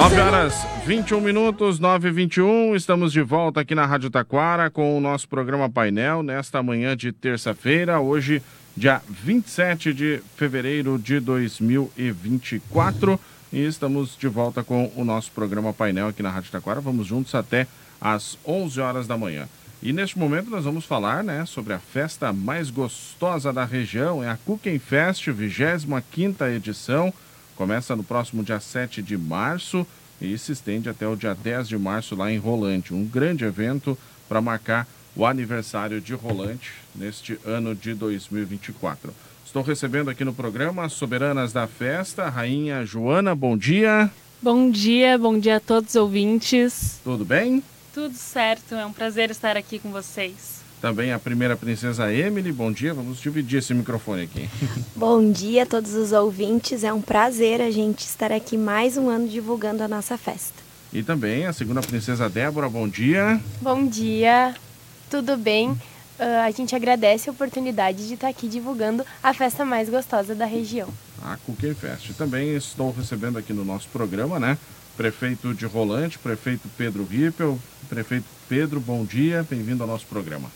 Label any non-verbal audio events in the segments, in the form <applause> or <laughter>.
9 horas 21 minutos, 9 e 21 Estamos de volta aqui na Rádio Taquara com o nosso programa Painel nesta manhã de terça-feira, hoje, dia 27 de fevereiro de 2024. E estamos de volta com o nosso programa Painel aqui na Rádio Taquara. Vamos juntos até às 11 horas da manhã. E neste momento nós vamos falar né, sobre a festa mais gostosa da região, é a Cooking Fest, 25 edição. Começa no próximo dia 7 de março e se estende até o dia 10 de março lá em Rolante. Um grande evento para marcar o aniversário de Rolante neste ano de 2024. Estou recebendo aqui no programa as soberanas da festa, Rainha Joana, bom dia. Bom dia, bom dia a todos os ouvintes. Tudo bem? Tudo certo, é um prazer estar aqui com vocês. Também a primeira princesa Emily, bom dia. Vamos dividir esse microfone aqui. <laughs> Bom dia a todos os ouvintes. É um prazer a gente estar aqui mais um ano divulgando a nossa festa. E também a segunda princesa Débora, bom dia. Bom dia, tudo bem? Uh, a gente agradece a oportunidade de estar aqui divulgando a festa mais gostosa da região. A Cookie Fest. Também estou recebendo aqui no nosso programa, né? Prefeito de Rolante, prefeito Pedro Rippel. Prefeito Pedro, bom dia, bem-vindo ao nosso programa.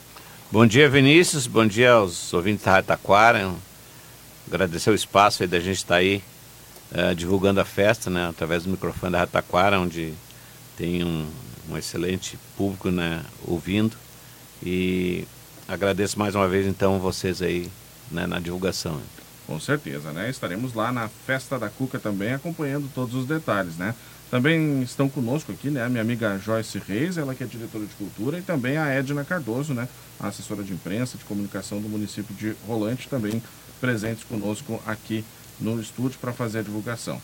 Bom dia, Vinícius. Bom dia aos ouvintes da Rádio Taquara. Agradecer o espaço aí da gente estar tá aí uh, divulgando a festa, né, através do microfone da Rádio Taquara, onde tem um, um excelente público, né, ouvindo. E agradeço mais uma vez, então, vocês aí né, na divulgação. Com certeza, né? Estaremos lá na Festa da Cuca também, acompanhando todos os detalhes, né? Também estão conosco aqui, né, a minha amiga Joyce Reis, ela que é diretora de cultura, e também a Edna Cardoso, né, a assessora de imprensa, de comunicação do município de Rolante, também presentes conosco aqui no estúdio para fazer a divulgação.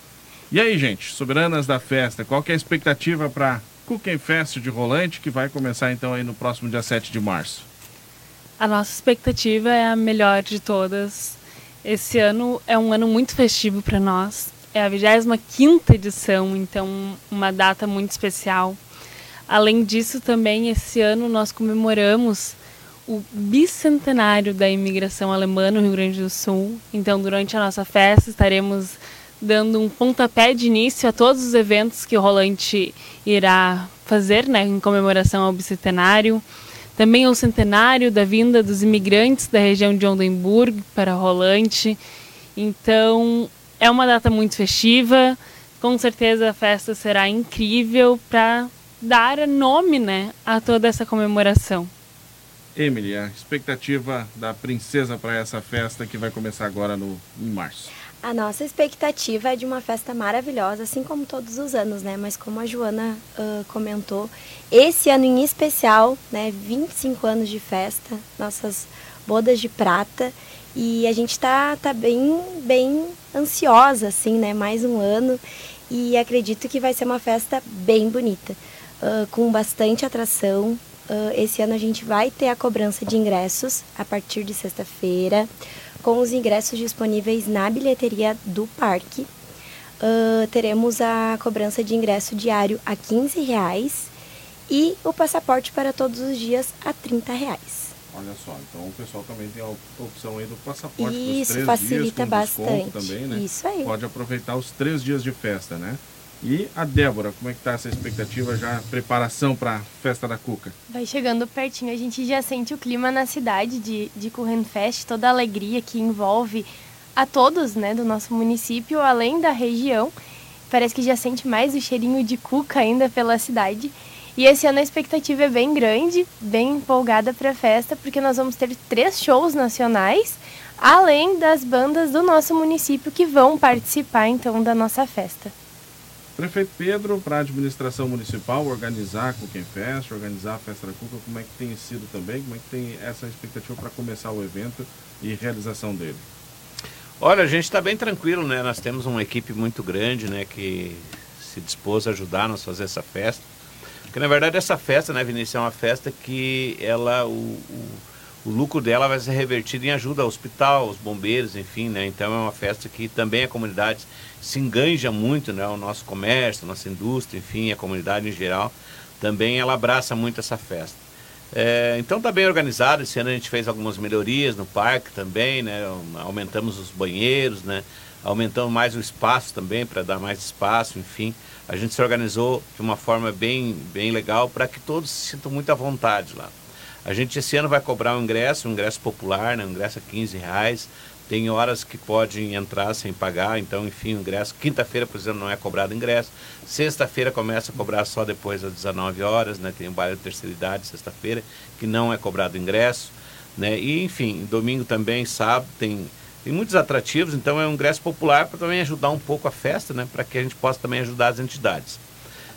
E aí, gente, soberanas da festa, qual que é a expectativa para Cooking Fest de Rolante, que vai começar então aí no próximo dia 7 de março? A nossa expectativa é a melhor de todas. Esse ano é um ano muito festivo para nós é a 25 edição, então uma data muito especial. Além disso, também esse ano nós comemoramos o bicentenário da imigração alemã no Rio Grande do Sul. Então, durante a nossa festa, estaremos dando um pontapé de início a todos os eventos que o Rolante irá fazer né, em comemoração ao bicentenário. Também o centenário da vinda dos imigrantes da região de Oldenburg para Rolante. Então, é uma data muito festiva. Com certeza a festa será incrível para dar nome né, a toda essa comemoração. Emily, a expectativa da princesa para essa festa que vai começar agora no, em março? A nossa expectativa é de uma festa maravilhosa, assim como todos os anos, né? Mas como a Joana uh, comentou, esse ano em especial, né? 25 anos de festa, nossas bodas de prata. E a gente está tá bem, bem ansiosa, assim, né? Mais um ano. E acredito que vai ser uma festa bem bonita, uh, com bastante atração. Uh, esse ano a gente vai ter a cobrança de ingressos a partir de sexta-feira, com os ingressos disponíveis na bilheteria do parque. Uh, teremos a cobrança de ingresso diário a 15 reais e o passaporte para todos os dias a 30 reais. Olha só, então o pessoal também tem a opção aí do passaporte Isso, três facilita dias, bastante. também, né? Isso aí. Pode aproveitar os três dias de festa, né? E a Débora, como é que tá essa expectativa já, preparação para a festa da Cuca? Vai chegando pertinho, a gente já sente o clima na cidade de, de Curren Fest, toda a alegria que envolve a todos, né, do nosso município, além da região. Parece que já sente mais o cheirinho de cuca ainda pela cidade. E esse ano a expectativa é bem grande, bem empolgada para a festa, porque nós vamos ter três shows nacionais, além das bandas do nosso município que vão participar então da nossa festa. Prefeito Pedro, para a administração municipal, organizar com quem festa, organizar a festa da Cuca, como é que tem sido também? Como é que tem essa expectativa para começar o evento e realização dele? Olha, a gente está bem tranquilo, né? Nós temos uma equipe muito grande, né, que se dispôs a ajudar-nos a fazer essa festa. Porque na verdade essa festa, né, Vinícius, é uma festa que ela, o, o, o lucro dela vai ser revertido em ajuda ao hospital, aos bombeiros, enfim, né? Então é uma festa que também a comunidade se enganja muito, né? O nosso comércio, a nossa indústria, enfim, a comunidade em geral, também ela abraça muito essa festa. É, então está bem organizado. Esse ano a gente fez algumas melhorias no parque também, né? Aumentamos os banheiros, né? Aumentamos mais o espaço também, para dar mais espaço, enfim. A gente se organizou de uma forma bem, bem legal para que todos se sintam muito à vontade lá. A gente esse ano vai cobrar um ingresso, um ingresso popular, né, um ingresso a 15 reais. Tem horas que podem entrar sem pagar, então, enfim, o ingresso. Quinta-feira, por exemplo, não é cobrado ingresso. Sexta-feira começa a cobrar só depois das 19 horas, né? Tem o baile de terceira idade, sexta-feira, que não é cobrado ingresso. Né? E, enfim, domingo também, sábado, tem, tem muitos atrativos, então é um ingresso popular para também ajudar um pouco a festa, né? Para que a gente possa também ajudar as entidades.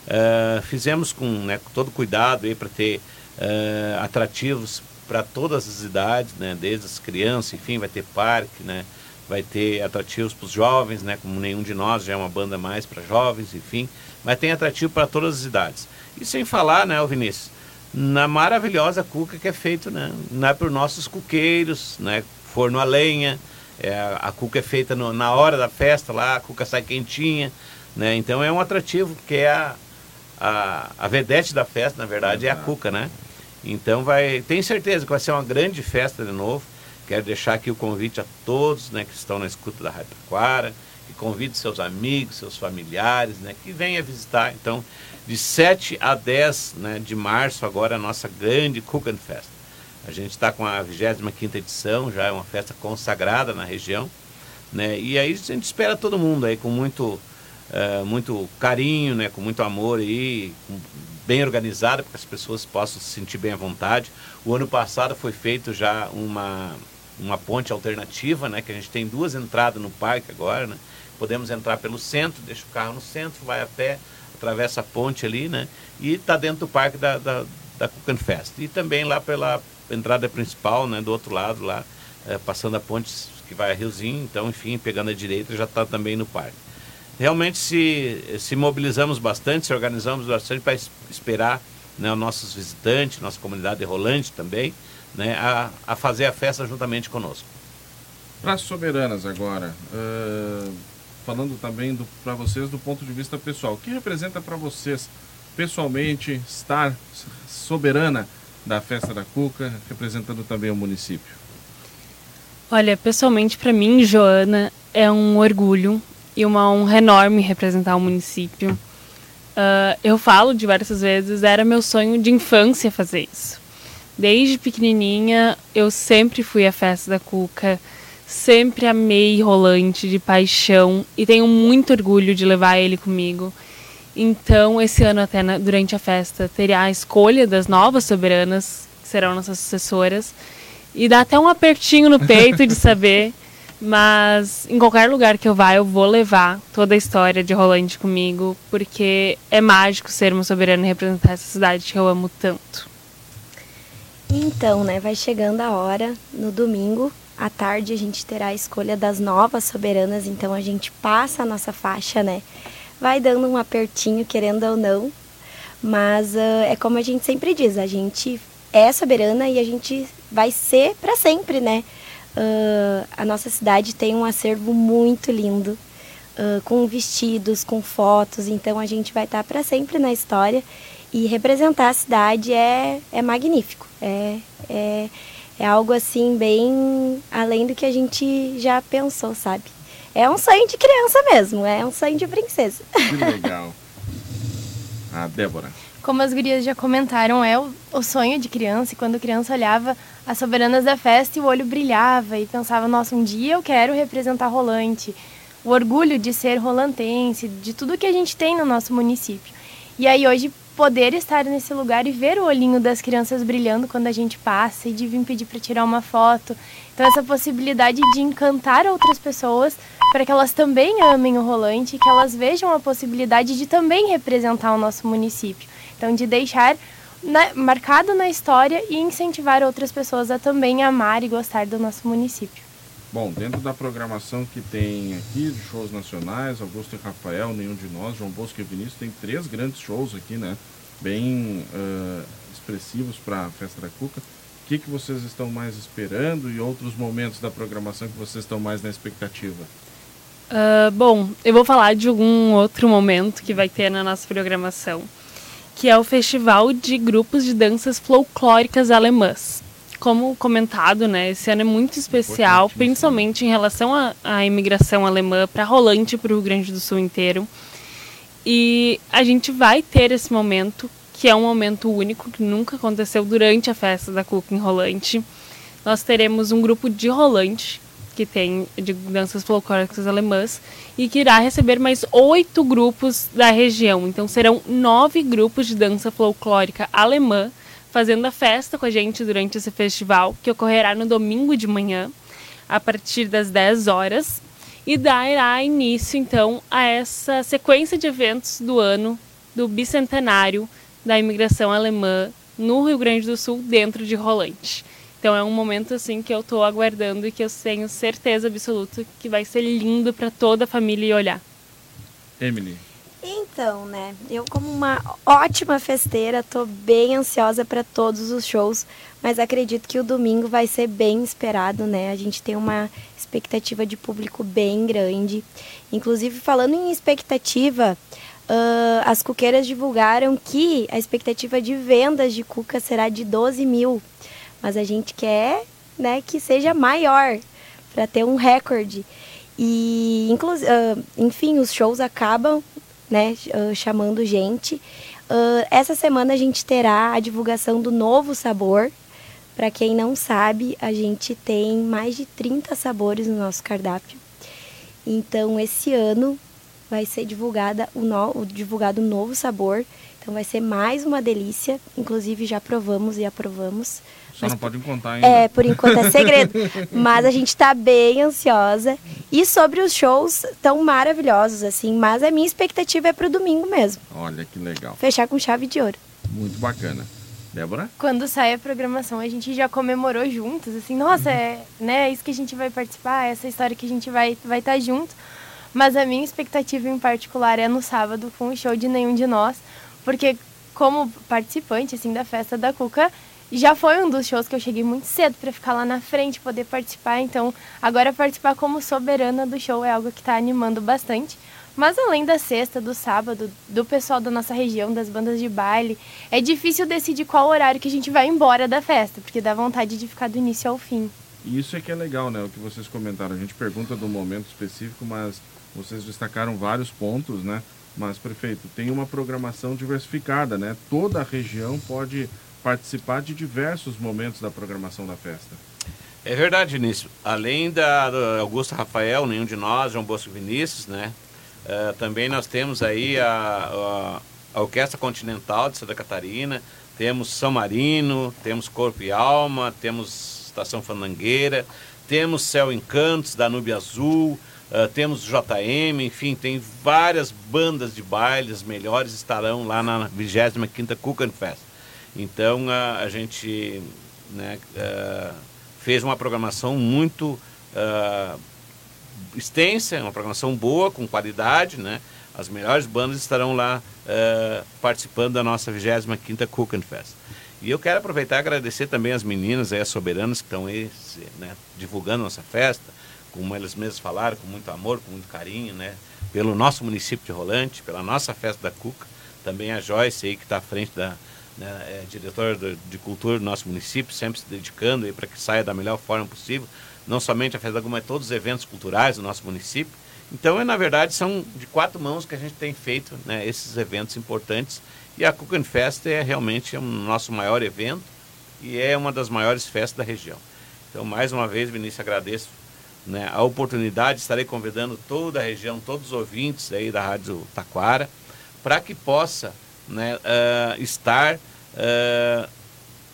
Uh, fizemos com, né, com todo cuidado aí para ter uh, atrativos para todas as idades, né? Desde as crianças, enfim, vai ter parque, né? Vai ter atrativos para os jovens, né? Como nenhum de nós já é uma banda mais para jovens, enfim. Mas tem atrativo para todas as idades. E sem falar, né, Vinícius, na maravilhosa cuca que é feito, né? É para os nossos cuqueiros, né? Forno a lenha, é, a cuca é feita no, na hora da festa lá, a cuca sai quentinha, né? Então é um atrativo que é a, a, a vedete da festa, na verdade, é a cuca, né? Então vai, tenho certeza que vai ser uma grande festa de novo. Quero deixar aqui o convite a todos, né, que estão na escuta da Rádio Taquara, que convide seus amigos, seus familiares, né, que venha visitar. Então, de 7 a 10 né, de março, agora a nossa grande Cooking Fest. A gente está com a 25 edição, já é uma festa consagrada na região. Né, e aí a gente espera todo mundo aí com muito, uh, muito carinho, né, com muito amor aí, bem organizada, para que as pessoas possam se sentir bem à vontade. O ano passado foi feito já uma, uma ponte alternativa, né, que a gente tem duas entradas no parque agora, né? Podemos entrar pelo centro, deixa o carro no centro, vai a pé, atravessa a ponte ali, né? E está dentro do parque da, da, da Cookan Fest. E também lá pela entrada principal, né, do outro lado lá, é, passando a ponte que vai a Riozinho, então, enfim, pegando a direita já está também no parque realmente se, se mobilizamos bastante, se organizamos bastante para esperar né, os nossos visitantes, nossa comunidade rolante também, né, a, a fazer a festa juntamente conosco. Para as soberanas agora, uh, falando também para vocês do ponto de vista pessoal, o que representa para vocês pessoalmente estar soberana da festa da Cuca, representando também o município? Olha, pessoalmente para mim, Joana, é um orgulho e uma honra enorme representar o município. Uh, eu falo diversas vezes, era meu sonho de infância fazer isso. Desde pequenininha, eu sempre fui à festa da Cuca, sempre amei Rolante de paixão e tenho muito orgulho de levar ele comigo. Então, esse ano, até na, durante a festa, teria a escolha das novas soberanas, que serão nossas sucessoras, e dá até um apertinho no peito de saber <laughs> mas em qualquer lugar que eu vá, eu vou levar toda a história de Rolante comigo, porque é mágico ser uma soberana e representar essa cidade que eu amo tanto. Então, né, vai chegando a hora, no domingo, à tarde, a gente terá a escolha das novas soberanas, então a gente passa a nossa faixa, né? Vai dando um apertinho, querendo ou não, mas uh, é como a gente sempre diz, a gente é soberana e a gente vai ser para sempre, né? Uh, a nossa cidade tem um acervo muito lindo, uh, com vestidos, com fotos, então a gente vai estar para sempre na história e representar a cidade é, é magnífico, é, é, é algo assim bem além do que a gente já pensou, sabe? É um sonho de criança mesmo, é um sonho de princesa. Que legal. A Débora. Como as gurias já comentaram, é o, o sonho de criança, e quando criança olhava as soberanas da festa e o olho brilhava e pensava, nossa, um dia eu quero representar Rolante. O orgulho de ser rolantense, de tudo que a gente tem no nosso município. E aí hoje poder estar nesse lugar e ver o olhinho das crianças brilhando quando a gente passa e de vir pedir para tirar uma foto. Então essa possibilidade de encantar outras pessoas para que elas também amem o rolante que elas vejam a possibilidade de também representar o nosso município. Então de deixar na, marcado na história e incentivar outras pessoas a também amar e gostar do nosso município. Bom, dentro da programação que tem aqui de shows nacionais, Augusto e Rafael, nenhum de nós, João Bosco e Vinícius, tem três grandes shows aqui, né? Bem uh, expressivos para a Festa da Cuca. O que, que vocês estão mais esperando e outros momentos da programação que vocês estão mais na expectativa? Uh, bom, eu vou falar de algum outro momento que vai ter na nossa programação que é o Festival de Grupos de Danças Folclóricas Alemãs. Como comentado, né, esse ano é muito especial, principalmente em relação à imigração alemã para Rolante, para o Rio Grande do Sul inteiro. E a gente vai ter esse momento, que é um momento único, que nunca aconteceu durante a festa da Cuca em Rolante. Nós teremos um grupo de Rolante, que tem de danças folclóricas alemãs, e que irá receber mais oito grupos da região. Então serão nove grupos de dança folclórica alemã fazendo a festa com a gente durante esse festival, que ocorrerá no domingo de manhã, a partir das 10 horas, e dará início então a essa sequência de eventos do ano do bicentenário da imigração alemã no Rio Grande do Sul, dentro de Rolante. Então é um momento assim que eu estou aguardando e que eu tenho certeza absoluta que vai ser lindo para toda a família olhar. Emily. Então, né? Eu como uma ótima festeira, tô bem ansiosa para todos os shows, mas acredito que o domingo vai ser bem esperado, né? A gente tem uma expectativa de público bem grande. Inclusive, falando em expectativa, uh, as cuqueiras divulgaram que a expectativa de vendas de cuca será de 12 mil, mas a gente quer, né, que seja maior para ter um recorde. E, uh, enfim, os shows acabam né, uh, chamando gente. Uh, essa semana a gente terá a divulgação do novo sabor. Para quem não sabe, a gente tem mais de 30 sabores no nosso cardápio. Então, esse ano vai ser divulgada o, no, divulgado um novo sabor. Então, vai ser mais uma delícia. Inclusive, já provamos e aprovamos. Só mas, não pode contar ainda. É, por enquanto é segredo. <laughs> mas a gente está bem ansiosa. E sobre os shows, tão maravilhosos, assim. Mas a minha expectativa é para o domingo mesmo. Olha que legal. Fechar com chave de ouro. Muito bacana. Débora? Quando sai a programação, a gente já comemorou juntos, assim, nossa, é né, é isso que a gente vai participar, essa história que a gente vai estar vai tá junto. Mas a minha expectativa em particular é no sábado com o show de Nenhum de Nós, porque como participante, assim, da festa da Cuca, já foi um dos shows que eu cheguei muito cedo para ficar lá na frente, poder participar. Então, agora participar como soberana do show é algo que está animando bastante. Mas além da sexta, do sábado, do pessoal da nossa região, das bandas de baile, é difícil decidir qual horário que a gente vai embora da festa, porque dá vontade de ficar do início ao fim. Isso é que é legal, né? O que vocês comentaram. A gente pergunta do momento específico, mas vocês destacaram vários pontos, né? Mas, prefeito, tem uma programação diversificada, né? Toda a região pode participar de diversos momentos da programação da festa. É verdade, Vinícius. Além da Augusta Rafael, nenhum de nós, João Bosco Vinícius, né? Uh, também nós temos aí a, a, Orquestra Continental de Santa Catarina, temos São Marino, temos Corpo e Alma, temos Estação Fandangueira, temos Céu Encantos, Danúbio Azul, uh, temos JM, enfim, tem várias bandas de baile, as melhores estarão lá na 25ª Cookan Fest. Então a, gente né, uh, fez uma programação muito uh, extensa, uma programação boa, com qualidade, né? As melhores bandas estarão lá participando da nossa 25ª Cooking Fest. E eu quero aproveitar e agradecer também as meninas, aí, as soberanas que estão aí né, divulgando nossa festa, como elas mesmas falaram, com muito amor, com muito carinho, né? Pelo nosso município de Rolante, pela nossa festa da Cuca. Também a Joyce aí que está à frente da, né, é diretor de cultura do nosso município, sempre se dedicando para que saia da melhor forma possível, não somente a Festa da Guma, mas todos os eventos culturais do nosso município. Então, é, na verdade, são de quatro mãos que a gente tem feito né, esses eventos importantes. E a Cooking Fest é realmente o nosso maior evento e é uma das maiores festas da região. Então, mais uma vez, Vinícius, agradeço né, a oportunidade, estarei convidando toda a região, todos os ouvintes aí da Rádio Taquara, para que possa né, uh, estar uh,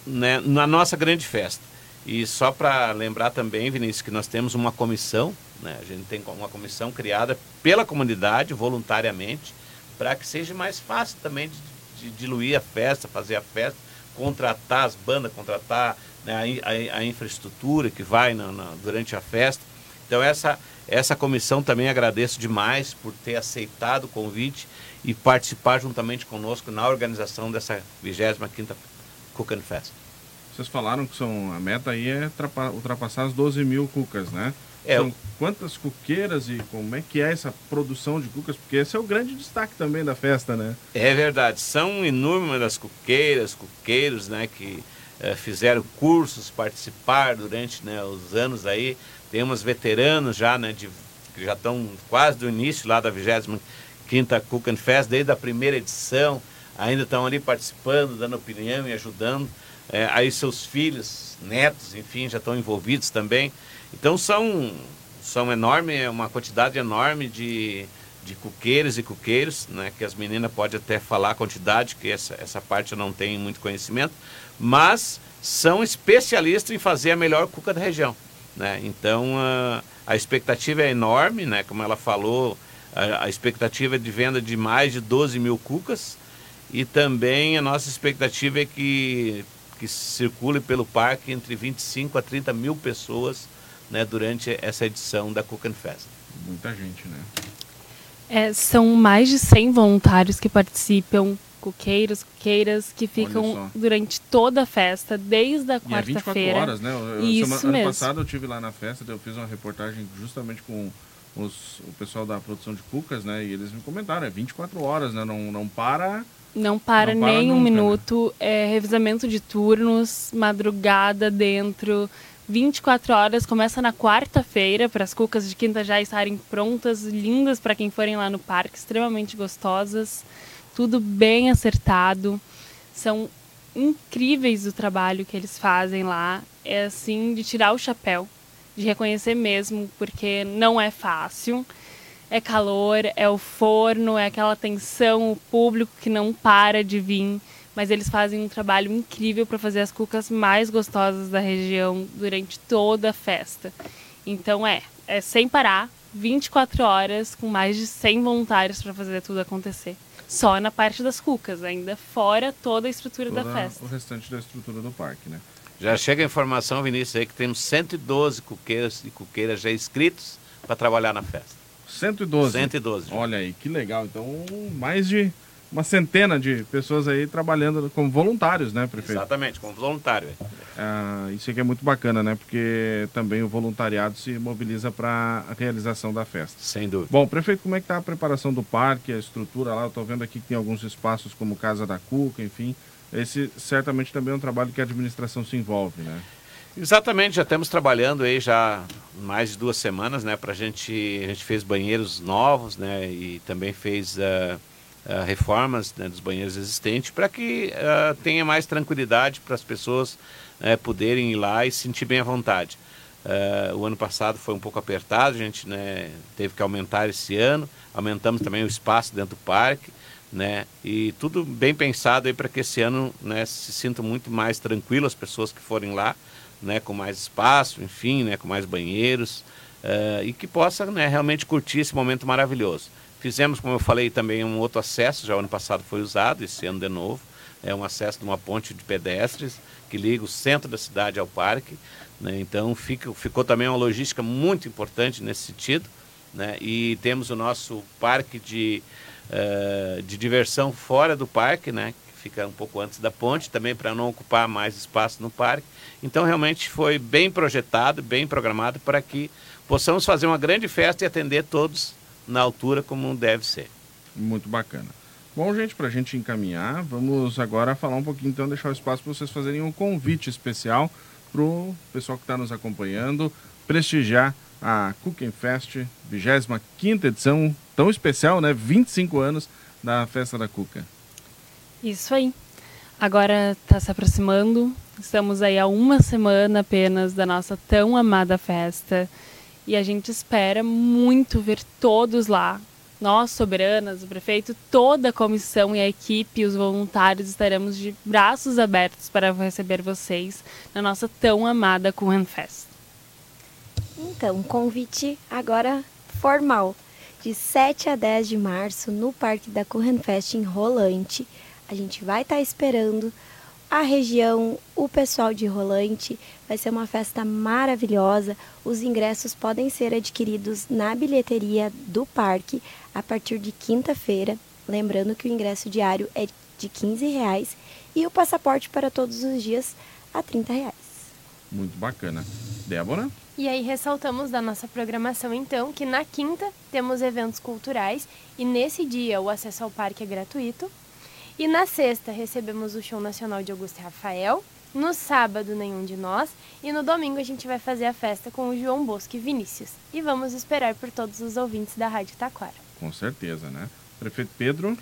né, na nossa grande festa. E só para lembrar também, Vinícius, que nós temos uma comissão, né, a gente tem uma comissão criada pela comunidade, voluntariamente, para que seja mais fácil também de, de, diluir a festa, fazer a festa, contratar as bandas, contratar né, a, a, a, infraestrutura que vai na, na, durante a festa. Então essa, essa comissão também agradeço demais por ter aceitado o convite e participar juntamente conosco na organização dessa 25ª Cooking Fest. Vocês falaram que são, a meta aí é ultrapassar as 12 mil cucas, né? É, são quantas cuqueiras e como é que é essa produção de cucas? Porque esse é o grande destaque também da festa, né? É verdade. São inúmeras cuqueiras, cuqueiros, né? Que eh, fizeram cursos, participaram durante né, os anos aí. Tem uns veteranos já, né, de, que já estão quase do início lá da 25ª Cook and Fest, desde a primeira edição, ainda estão ali participando, dando opinião e ajudando. É, aí seus filhos, netos, enfim, já estão envolvidos também. Então são, são enorme, é uma quantidade enorme de, de cuqueiros e cuqueiros, né, que as meninas podem até falar a quantidade, que essa, essa parte eu não tenho muito conhecimento, mas são especialistas em fazer a melhor cuca da região. Né? Então a, a expectativa é enorme, né? como ela falou, a, a expectativa é de venda de mais de 12 mil cucas e também a nossa expectativa é que, que circule pelo parque entre 25 a 30 mil pessoas né, durante essa edição da Cook and Fest. Muita gente, né? É, são mais de 100 voluntários que participam, coqueiros, coqueiras, que ficam durante toda a festa, desde a é quarta-feira. É horas, né? Eu, Isso semana, mesmo. Ano passado eu tive lá na festa, eu fiz uma reportagem justamente com os, o pessoal da produção de cucas, né? E eles me comentaram, é 24 horas, né? Não, não para... Não para, Não para nem um nunca, né? minuto, é revisamento de turnos, madrugada dentro, 24 horas, começa na quarta-feira, para as cucas de quinta já estarem prontas, lindas para quem forem lá no parque, extremamente gostosas, tudo bem acertado. São incríveis o trabalho que eles fazem lá, é assim de tirar o chapéu, de reconhecer mesmo, porque não é fácil. É calor, é o forno, é aquela tensão, o público que não para de vir mas eles fazem um trabalho incrível para fazer as cucas mais gostosas da região durante toda a festa. Então é, é sem parar, 24 horas com mais de 100 voluntários para fazer tudo acontecer. Só na parte das cucas, ainda fora toda a estrutura Toda da festa. o restante da estrutura do parque, né? Já chega a informação, Vinícius, aí que temos 112 cuqueiros e cuqueiras já inscritos para trabalhar na festa. 112. 112. já. Olha aí, que legal. Então, mais de uma centena de pessoas aí trabalhando como voluntários, né, prefeito? Exatamente, como voluntário. Ah, isso aqui é muito bacana, né? Porque também o voluntariado se mobiliza para a realização da festa. Sem dúvida. Bom, prefeito, como é que está a preparação do parque, a estrutura lá? Eu estou vendo aqui que tem alguns espaços como Casa da Cuca, enfim. Esse certamente também é um trabalho que a administração se envolve, né? Exatamente, já estamos trabalhando aí já mais de duas semanas, né? Pra gente, a gente fez banheiros novos, né? E também fez uh, uh, reformas né, dos banheiros existentes para que uh, tenha mais tranquilidade para as pessoas uh, poderem ir lá e se sentir bem à vontade. Uh, o ano passado foi um pouco apertado, a gente né, teve que aumentar esse ano, aumentamos também o espaço dentro do parque, né, e tudo bem pensado para que esse ano né, se sinta muito mais tranquilo as pessoas que forem lá, né, com mais espaço, enfim, né, com mais banheiros, uh, e que possa né, realmente curtir esse momento maravilhoso. Fizemos, como eu falei, também um outro acesso, já ano passado foi usado, esse ano de novo, é um acesso de uma ponte de pedestres que liga o centro da cidade ao parque, né? então fica, ficou também uma logística muito importante nesse sentido, né? e temos o nosso parque de, uh, de diversão fora do parque, né? que fica um pouco antes da ponte, também para não ocupar mais espaço no parque. Então realmente foi bem projetado, bem programado para que possamos fazer uma grande festa e atender todos na altura como deve ser. Muito bacana. Bom, gente, para a gente encaminhar, vamos agora falar um pouquinho, então, deixar o espaço para vocês fazerem um convite especial para o pessoal que está nos acompanhando, prestigiar a Cooking Fest, 25 edição, tão especial, né? 25 anos da Festa da Cuca. Isso aí. Agora está se aproximando, estamos aí há uma semana apenas da nossa tão amada festa e a gente espera muito ver todos lá. Nós, soberanas, o prefeito, toda a comissão e a equipe, os voluntários, estaremos de braços abertos para receber vocês na nossa tão amada Fest. Então, convite agora formal. De 7 a 10 de março, no Parque da Fest em Rolante. A gente vai estar esperando a região, o pessoal de Rolante. Vai ser uma festa maravilhosa. Os ingressos podem ser adquiridos na bilheteria do parque a partir de quinta-feira. Lembrando que o ingresso diário é de 15 reais e o passaporte para todos os dias a 30 reais. Muito bacana. Débora? E aí ressaltamos da nossa programação então que na quinta temos eventos culturais e nesse dia o acesso ao parque é gratuito. E na sexta recebemos o show nacional de Augusto e Rafael No sábado, nenhum de nós. E no domingo a gente vai fazer a festa com o João Bosco e Vinícius. E vamos esperar por todos os ouvintes da Rádio Taquara. Com certeza, né? Prefeito Pedro.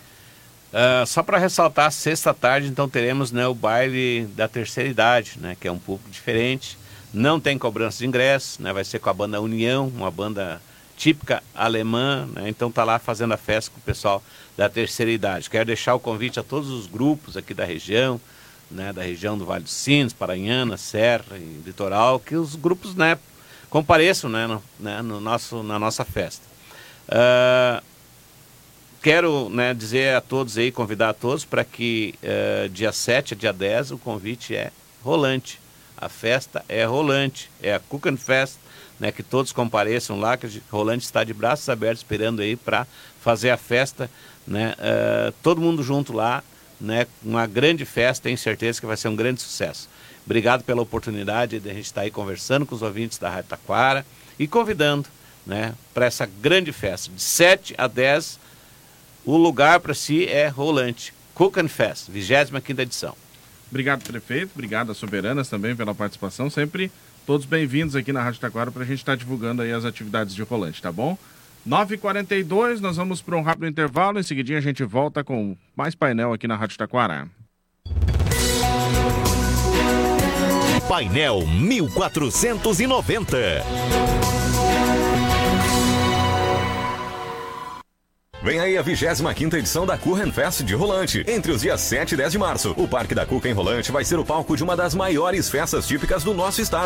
Uh, só para ressaltar, sexta tarde então teremos né, o baile da terceira idade, né, que é um público diferente. Não tem cobrança de ingresso, né, vai ser com a banda União, uma banda típica alemã, né, então tá lá fazendo a festa com o pessoal da terceira idade. Quero deixar o convite a todos os grupos aqui da região, né, da região do Vale dos Sinos, Paranhana, Serra e Litoral, que os grupos né, compareçam né, no, né, no nosso, na nossa festa. Uh, quero né, dizer a todos aí, convidar a todos para que uh, dia 7 a dia 10 o convite é rolante. A festa é rolante, é a Cook Fest, né, que todos compareçam lá, que o Rolante está de braços abertos esperando aí para fazer a festa, né, uh, todo mundo junto lá, né, uma grande festa, tenho certeza que vai ser um grande sucesso. Obrigado pela oportunidade de a gente estar aí conversando com os ouvintes da Rádio Taquara e convidando né, para essa grande festa. De 7 a 10, o lugar para si é Rolante. Cook and Fest, 25 edição. Obrigado, prefeito. Obrigado às soberanas também pela participação. Sempre todos bem-vindos aqui na Rádio Taquara para a gente estar tá divulgando aí as atividades de Rolante, tá bom? 9h42, nós vamos para um rápido intervalo. Em seguida a gente volta com mais painel aqui na Rádio Taquara. Painel 1490. Vem aí a 25 edição da Curren Fest de Rolante. Entre os dias 7 e 10 de março, o Parque da Cuca em Rolante vai ser o palco de uma das maiores festas típicas do nosso estado.